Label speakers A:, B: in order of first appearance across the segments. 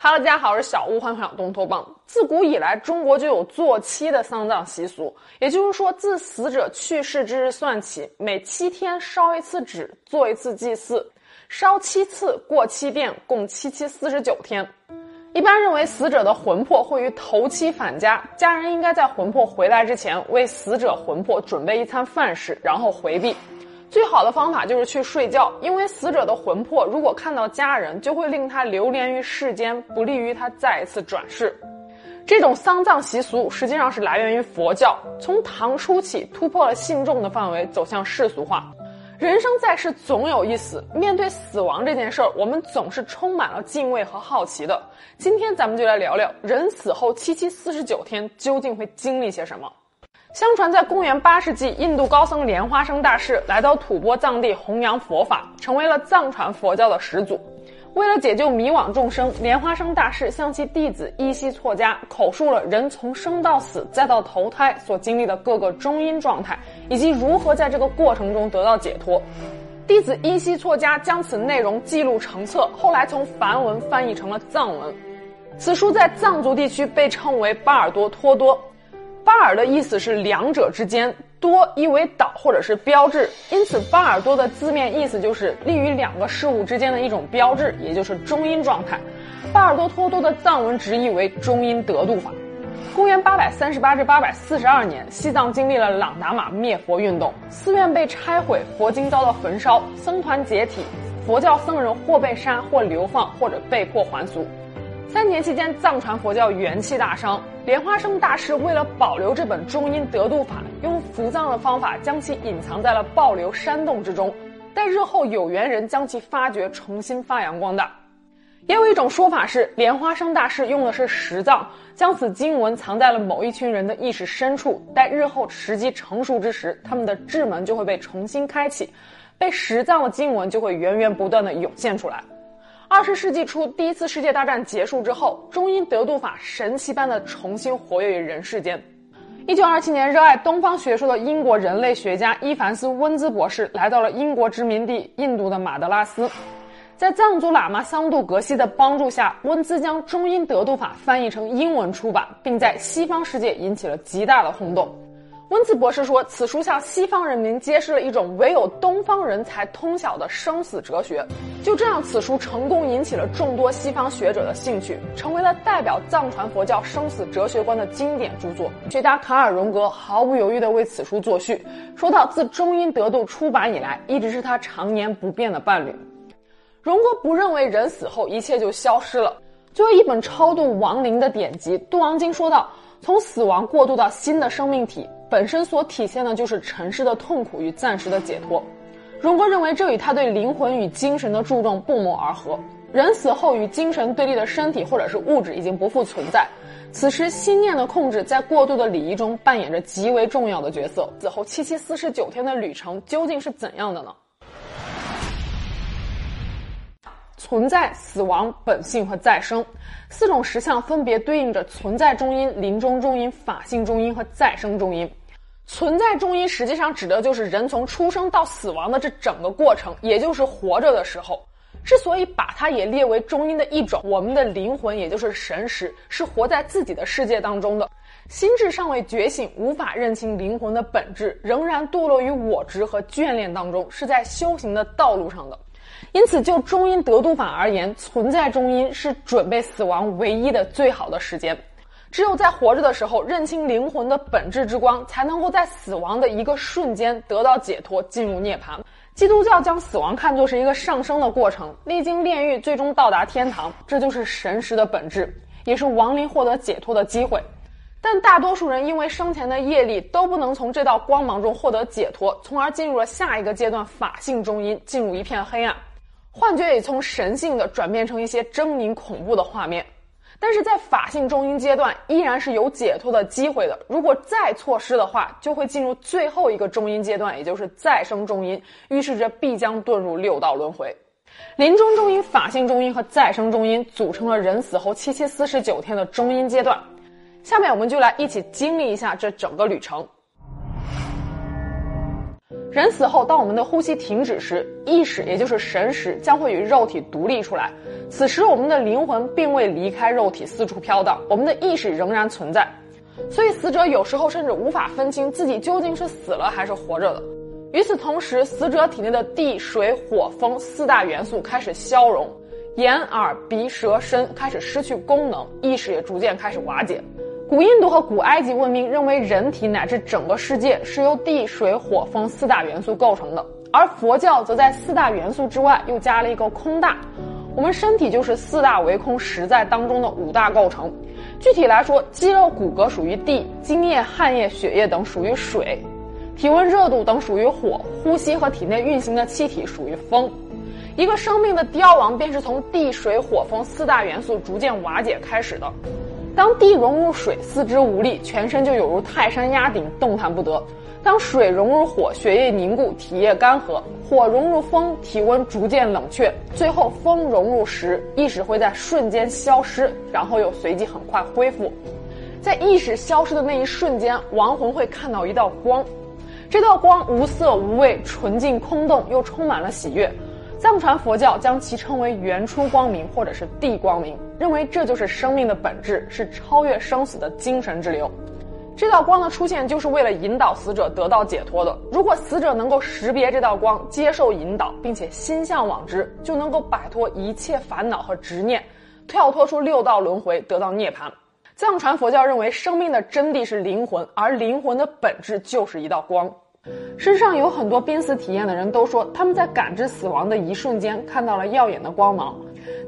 A: 哈喽，大家好，我是小屋，欢迎回到东托邦。自古以来，中国就有做七的丧葬习俗，也就是说，自死者去世之日算起，每七天烧一次纸，做一次祭祀，烧七次，过七遍，共七七四十九天。一般认为，死者的魂魄会于头七返家，家人应该在魂魄回来之前，为死者魂魄准备一餐饭食，然后回避。最好的方法就是去睡觉，因为死者的魂魄如果看到家人，就会令他流连于世间，不利于他再一次转世。这种丧葬习俗实际上是来源于佛教，从唐初起突破了信众的范围，走向世俗化。人生在世总有一死，面对死亡这件事儿，我们总是充满了敬畏和好奇的。今天咱们就来聊聊人死后七七四十九天究竟会经历些什么。相传，在公元八世纪，印度高僧莲花生大师来到吐蕃藏地弘扬佛法，成为了藏传佛教的始祖。为了解救迷惘众生，莲花生大师向其弟子依稀错家口述了人从生到死再到投胎所经历的各个中阴状态，以及如何在这个过程中得到解脱。弟子依稀错家将此内容记录成册，后来从梵文翻译成了藏文。此书在藏族地区被称为巴尔多托多。巴尔的意思是两者之间，多意为岛或者是标志，因此巴尔多的字面意思就是立于两个事物之间的一种标志，也就是中阴状态。巴尔多托多的藏文直译为中阴得度法。公元八百三十八至八百四十二年，西藏经历了朗达玛灭佛运动，寺院被拆毁，佛经遭到焚烧，僧团解体，佛教僧人或被杀，或流放，或者被迫还俗。三年期间，藏传佛教元气大伤。莲花生大师为了保留这本中阴得度法，用伏藏的方法将其隐藏在了暴流山洞之中，待日后有缘人将其发掘，重新发扬光大。也有一种说法是，莲花生大师用的是石藏，将此经文藏在了某一群人的意识深处，待日后时机成熟之时，他们的智门就会被重新开启，被石藏的经文就会源源不断的涌现出来。二十世纪初，第一次世界大战结束之后，中英得度法神奇般的重新活跃于人世间。一九二七年，热爱东方学说的英国人类学家伊凡斯·温兹博士来到了英国殖民地印度的马德拉斯，在藏族喇嘛桑杜格西的帮助下，温兹将中英得度法翻译成英文出版，并在西方世界引起了极大的轰动。温兹博士说：“此书向西方人民揭示了一种唯有东方人才通晓的生死哲学。”就这样，此书成功引起了众多西方学者的兴趣，成为了代表藏传佛教生死哲学观的经典著作。学家卡尔·荣格毫不犹豫地为此书作序，说到：“自中阴得度出版以来，一直是他常年不变的伴侣。”荣格不认为人死后一切就消失了。作为一本超度亡灵的典籍，《度亡经》说道：“从死亡过渡到新的生命体。”本身所体现的就是尘世的痛苦与暂时的解脱。荣格认为，这与他对灵魂与精神的注重不谋而合。人死后与精神对立的身体或者是物质已经不复存在，此时心念的控制在过度的礼仪中扮演着极为重要的角色。死后七七四十九天的旅程究竟是怎样的呢？存在、死亡、本性和再生四种实相分别对应着存在中阴、临终中阴、法性中阴和再生中阴。存在中阴实际上指的就是人从出生到死亡的这整个过程，也就是活着的时候。之所以把它也列为中阴的一种，我们的灵魂也就是神识是活在自己的世界当中的，心智尚未觉醒，无法认清灵魂的本质，仍然堕落于我执和眷恋当中，是在修行的道路上的。因此，就中阴得度法而言，存在中阴是准备死亡唯一的最好的时间。只有在活着的时候认清灵魂的本质之光，才能够在死亡的一个瞬间得到解脱，进入涅槃。基督教将死亡看作是一个上升的过程，历经炼狱，最终到达天堂，这就是神识的本质，也是亡灵获得解脱的机会。但大多数人因为生前的业力都不能从这道光芒中获得解脱，从而进入了下一个阶段法性中阴，进入一片黑暗，幻觉也从神性的转变成一些狰狞恐怖的画面。但是在法性中阴阶段，依然是有解脱的机会的。如果再错失的话，就会进入最后一个中阴阶段，也就是再生中阴，预示着必将遁入六道轮回。临终中阴、法性中阴和再生中阴组成了人死后七七四十九天的中阴阶段。下面我们就来一起经历一下这整个旅程。人死后，当我们的呼吸停止时，意识也就是神识将会与肉体独立出来。此时，我们的灵魂并未离开肉体四处飘荡，我们的意识仍然存在。所以，死者有时候甚至无法分清自己究竟是死了还是活着的。与此同时，死者体内的地、水、火、风四大元素开始消融，眼、耳、鼻、舌、身开始失去功能，意识也逐渐开始瓦解。古印度和古埃及文明认为人体乃至整个世界是由地、水、火、风四大元素构成的，而佛教则在四大元素之外又加了一个空大。我们身体就是四大唯空实在当中的五大构成。具体来说，肌肉骨骼属于地，精液、汗液、血液等属于水，体温、热度等属于火，呼吸和体内运行的气体属于风。一个生命的凋亡便是从地、水、火、风四大元素逐渐瓦解开始的。当地融入水，四肢无力，全身就有如泰山压顶，动弹不得；当水融入火，血液凝固，体液干涸；火融入风，体温逐渐冷却；最后风融入石，意识会在瞬间消失，然后又随即很快恢复。在意识消失的那一瞬间，亡魂会看到一道光，这道光无色无味，纯净空洞，又充满了喜悦。藏传佛教将其称为原初光明，或者是地光明，认为这就是生命的本质，是超越生死的精神之流。这道光的出现就是为了引导死者得到解脱的。如果死者能够识别这道光，接受引导，并且心向往之，就能够摆脱一切烦恼和执念，跳脱出六道轮回，得到涅槃。藏传佛教认为，生命的真谛是灵魂，而灵魂的本质就是一道光。身上有很多濒死体验的人都说，他们在感知死亡的一瞬间看到了耀眼的光芒，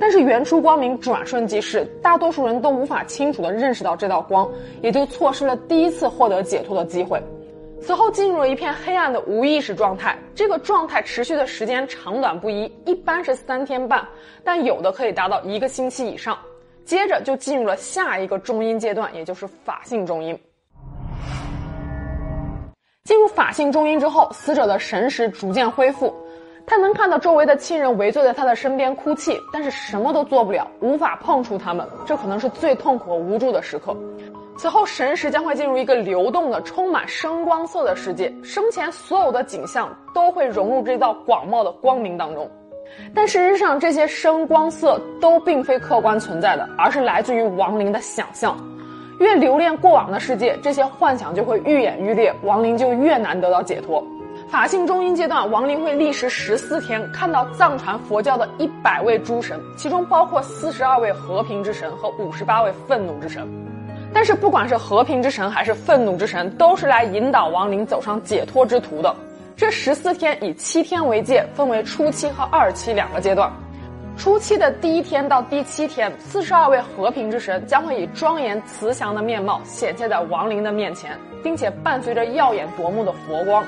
A: 但是原初光明转瞬即逝，大多数人都无法清楚地认识到这道光，也就错失了第一次获得解脱的机会。此后进入了一片黑暗的无意识状态，这个状态持续的时间长短不一，一般是三天半，但有的可以达到一个星期以上。接着就进入了下一个中阴阶段，也就是法性中阴。进入法性中阴之后，死者的神识逐渐恢复，他能看到周围的亲人围坐在他的身边哭泣，但是什么都做不了，无法碰触他们，这可能是最痛苦和无助的时刻。此后，神识将会进入一个流动的、充满声光色的世界，生前所有的景象都会融入这道广袤的光明当中。但事实上，这些声光色都并非客观存在的，而是来自于亡灵的想象。越留恋过往的世界，这些幻想就会愈演愈烈，亡灵就越难得到解脱。法性中阴阶段，亡灵会历时十四天，看到藏传佛教的一百位诸神，其中包括四十二位和平之神和五十八位愤怒之神。但是，不管是和平之神还是愤怒之神，都是来引导亡灵走上解脱之途的。这十四天以七天为界，分为初期和二期两个阶段。初期的第一天到第七天，四十二位和平之神将会以庄严慈祥的面貌显现在亡灵的面前，并且伴随着耀眼夺目的佛光。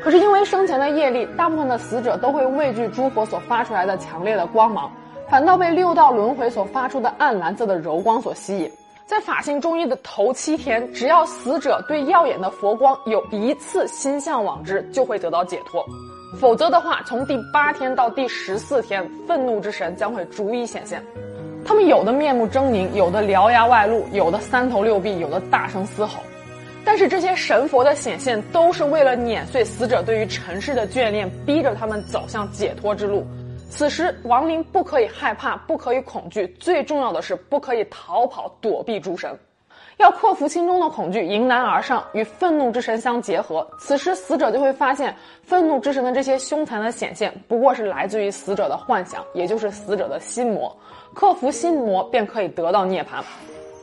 A: 可是因为生前的业力，大部分的死者都会畏惧诸佛所发出来的强烈的光芒，反倒被六道轮回所发出的暗蓝色的柔光所吸引。在法性中阴的头七天，只要死者对耀眼的佛光有一次心向往之，就会得到解脱。否则的话，从第八天到第十四天，愤怒之神将会逐一显现。他们有的面目狰狞，有的獠牙外露，有的三头六臂，有的大声嘶吼。但是这些神佛的显现，都是为了碾碎死者对于尘世的眷恋，逼着他们走向解脱之路。此时，亡灵不可以害怕，不可以恐惧，最重要的是不可以逃跑躲避诸神。要克服心中的恐惧，迎难而上，与愤怒之神相结合。此时，死者就会发现，愤怒之神的这些凶残的显现，不过是来自于死者的幻想，也就是死者的心魔。克服心魔，便可以得到涅槃。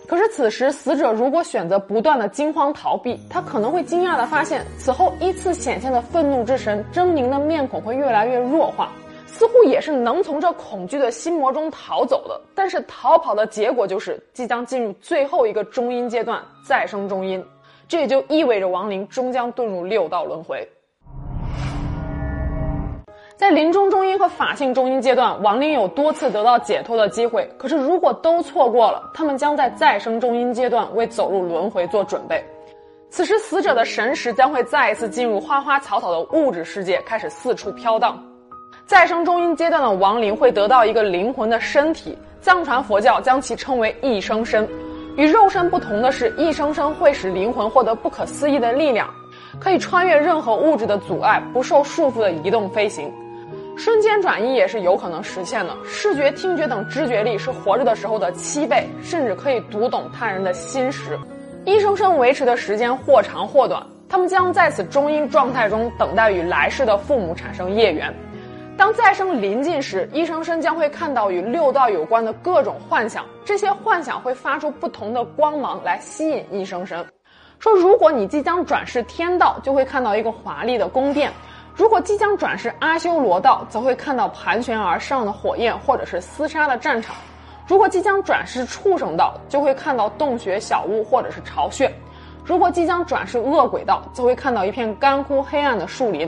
A: 可是，此时死者如果选择不断的惊慌逃避，他可能会惊讶的发现，此后依次显现的愤怒之神狰狞的面孔会越来越弱化。似乎也是能从这恐惧的心魔中逃走的，但是逃跑的结果就是即将进入最后一个中阴阶段，再生中阴，这也就意味着亡灵终将遁入六道轮回。在临终中阴和法性中阴阶段，亡灵有多次得到解脱的机会，可是如果都错过了，他们将在再生中阴阶段为走入轮回做准备。此时，死者的神识将会再一次进入花花草草的物质世界，开始四处飘荡。再生中阴阶段的亡灵会得到一个灵魂的身体，藏传佛教将其称为一生身。与肉身不同的是，一生身会使灵魂获得不可思议的力量。可以穿越任何物质的阻碍，不受束缚的移动飞行。瞬间转移也是有可能实现的。视觉、听觉等知觉力是活着的时候的七倍，甚至可以读懂他人的心识。一生生维持的时间或长或短，他们将在此中阴状态中等待与来世的父母产生业缘。当再生临近时，一生生将会看到与六道有关的各种幻想，这些幻想会发出不同的光芒来吸引一生生。说，如果你即将转世天道，就会看到一个华丽的宫殿。如果即将转世阿修罗道，则会看到盘旋而上的火焰，或者是厮杀的战场；如果即将转世畜生道，就会看到洞穴小屋或者是巢穴；如果即将转世恶鬼道，则会看到一片干枯黑暗的树林；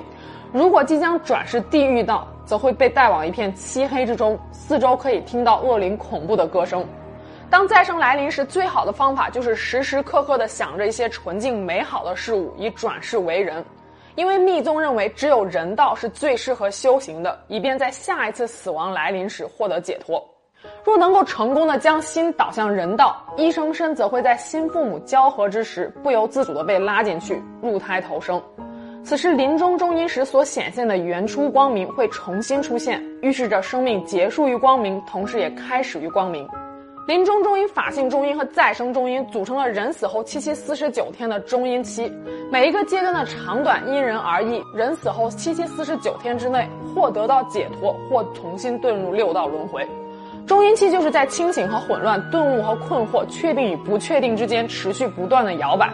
A: 如果即将转世地狱道，则会被带往一片漆黑之中，四周可以听到恶灵恐怖的歌声。当再生来临时，最好的方法就是时时刻刻的想着一些纯净美好的事物，以转世为人。因为密宗认为，只有人道是最适合修行的，以便在下一次死亡来临时获得解脱。若能够成功的将心导向人道，一生生则会在新父母交合之时，不由自主的被拉进去入胎投生。此时临终中阴时所显现的原初光明会重新出现，预示着生命结束于光明，同时也开始于光明。临终中阴、法性中阴和再生中阴组成了人死后七七四十九天的中阴期，每一个阶段的长短因人而异。人死后七七四十九天之内，或得到解脱，或重新遁入六道轮回。中阴期就是在清醒和混乱、顿悟和困惑、确定与不确定之间持续不断的摇摆。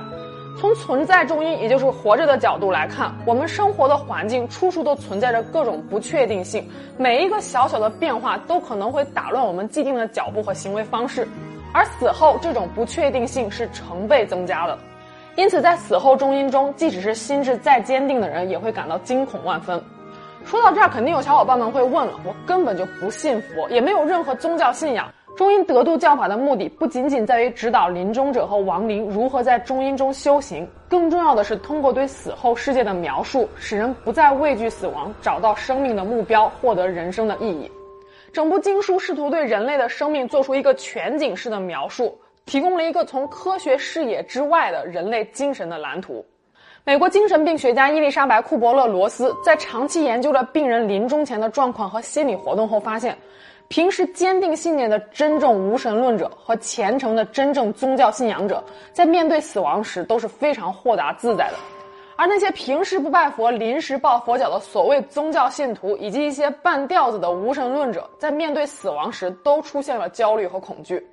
A: 从存在中因，也就是活着的角度来看，我们生活的环境处处都存在着各种不确定性，每一个小小的变化都可能会打乱我们既定的脚步和行为方式，而死后这种不确定性是成倍增加的。因此，在死后中因中，即使是心智再坚定的人，也会感到惊恐万分。说到这儿，肯定有小伙伴们会问了：我根本就不信佛，也没有任何宗教信仰。中阴得度教法的目的不仅仅在于指导临终者和亡灵如何在中阴中修行，更重要的是通过对死后世界的描述，使人不再畏惧死亡，找到生命的目标，获得人生的意义。整部经书试图对人类的生命做出一个全景式的描述，提供了一个从科学视野之外的人类精神的蓝图。美国精神病学家伊丽莎白·库伯勒罗斯在长期研究了病人临终前的状况和心理活动后发现。平时坚定信念的真正无神论者和虔诚的真正宗教信仰者，在面对死亡时都是非常豁达自在的；而那些平时不拜佛、临时抱佛脚的所谓宗教信徒，以及一些半吊子的无神论者，在面对死亡时都出现了焦虑和恐惧。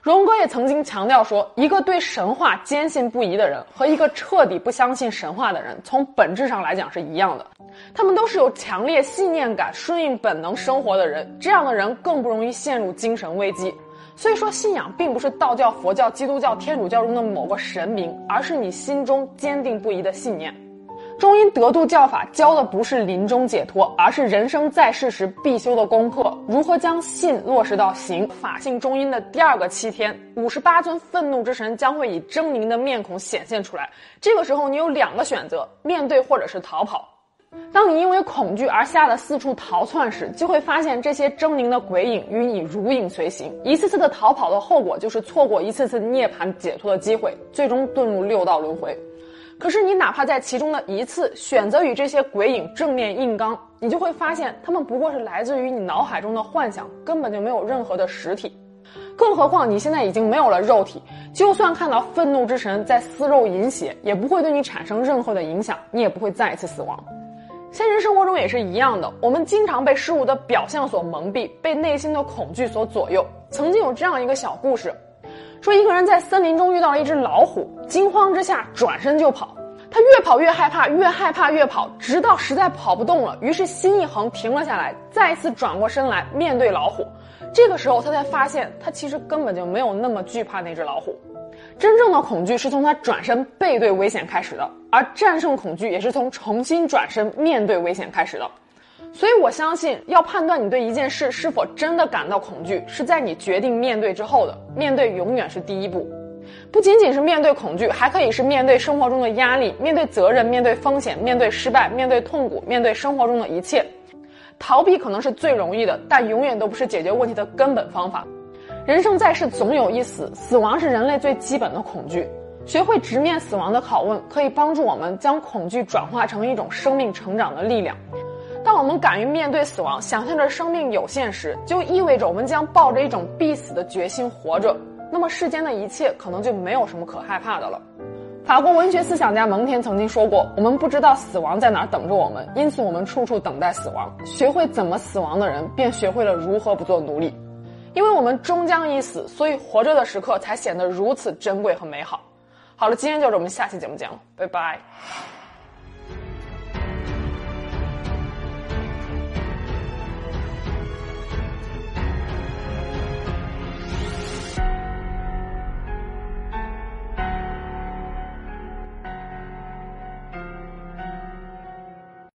A: 荣格也曾经强调说，一个对神话坚信不疑的人和一个彻底不相信神话的人，从本质上来讲是一样的。他们都是有强烈信念感、顺应本能生活的人，这样的人更不容易陷入精神危机。所以说，信仰并不是道教、佛教、基督教、天主教中的某个神明，而是你心中坚定不移的信念。中阴得度教法教的不是临终解脱，而是人生在世时必修的功课：如何将信落实到行。法性中阴的第二个七天，五十八尊愤怒之神将会以狰狞的面孔显现出来。这个时候，你有两个选择：面对或者是逃跑。当你因为恐惧而吓得四处逃窜时，就会发现这些狰狞的鬼影与你如影随形。一次次的逃跑的后果，就是错过一次次涅槃解脱的机会，最终遁入六道轮回。可是，你哪怕在其中的一次选择与这些鬼影正面硬刚，你就会发现，他们不过是来自于你脑海中的幻想，根本就没有任何的实体。更何况，你现在已经没有了肉体，就算看到愤怒之神在撕肉饮血，也不会对你产生任何的影响，你也不会再一次死亡。现实生活中也是一样的，我们经常被事物的表象所蒙蔽，被内心的恐惧所左右。曾经有这样一个小故事。说一个人在森林中遇到了一只老虎，惊慌之下转身就跑。他越跑越害怕，越害怕越跑，直到实在跑不动了，于是心一横停了下来，再次转过身来面对老虎。这个时候他才发现，他其实根本就没有那么惧怕那只老虎。真正的恐惧是从他转身背对危险开始的，而战胜恐惧也是从重新转身面对危险开始的。所以，我相信要判断你对一件事是否真的感到恐惧，是在你决定面对之后的。面对永远是第一步，不仅仅是面对恐惧，还可以是面对生活中的压力、面对责任、面对风险、面对失败、面对痛苦、面对生活中的一切。逃避可能是最容易的，但永远都不是解决问题的根本方法。人生在世，总有一死，死亡是人类最基本的恐惧。学会直面死亡的拷问，可以帮助我们将恐惧转化成一种生命成长的力量。当我们敢于面对死亡，想象着生命有限时，就意味着我们将抱着一种必死的决心活着。那么世间的一切可能就没有什么可害怕的了。法国文学思想家蒙田曾经说过：“我们不知道死亡在哪儿等着我们，因此我们处处等待死亡。学会怎么死亡的人，便学会了如何不做奴隶。因为我们终将一死，所以活着的时刻才显得如此珍贵和美好。”好了，今天就是我们下期节目见了，拜拜。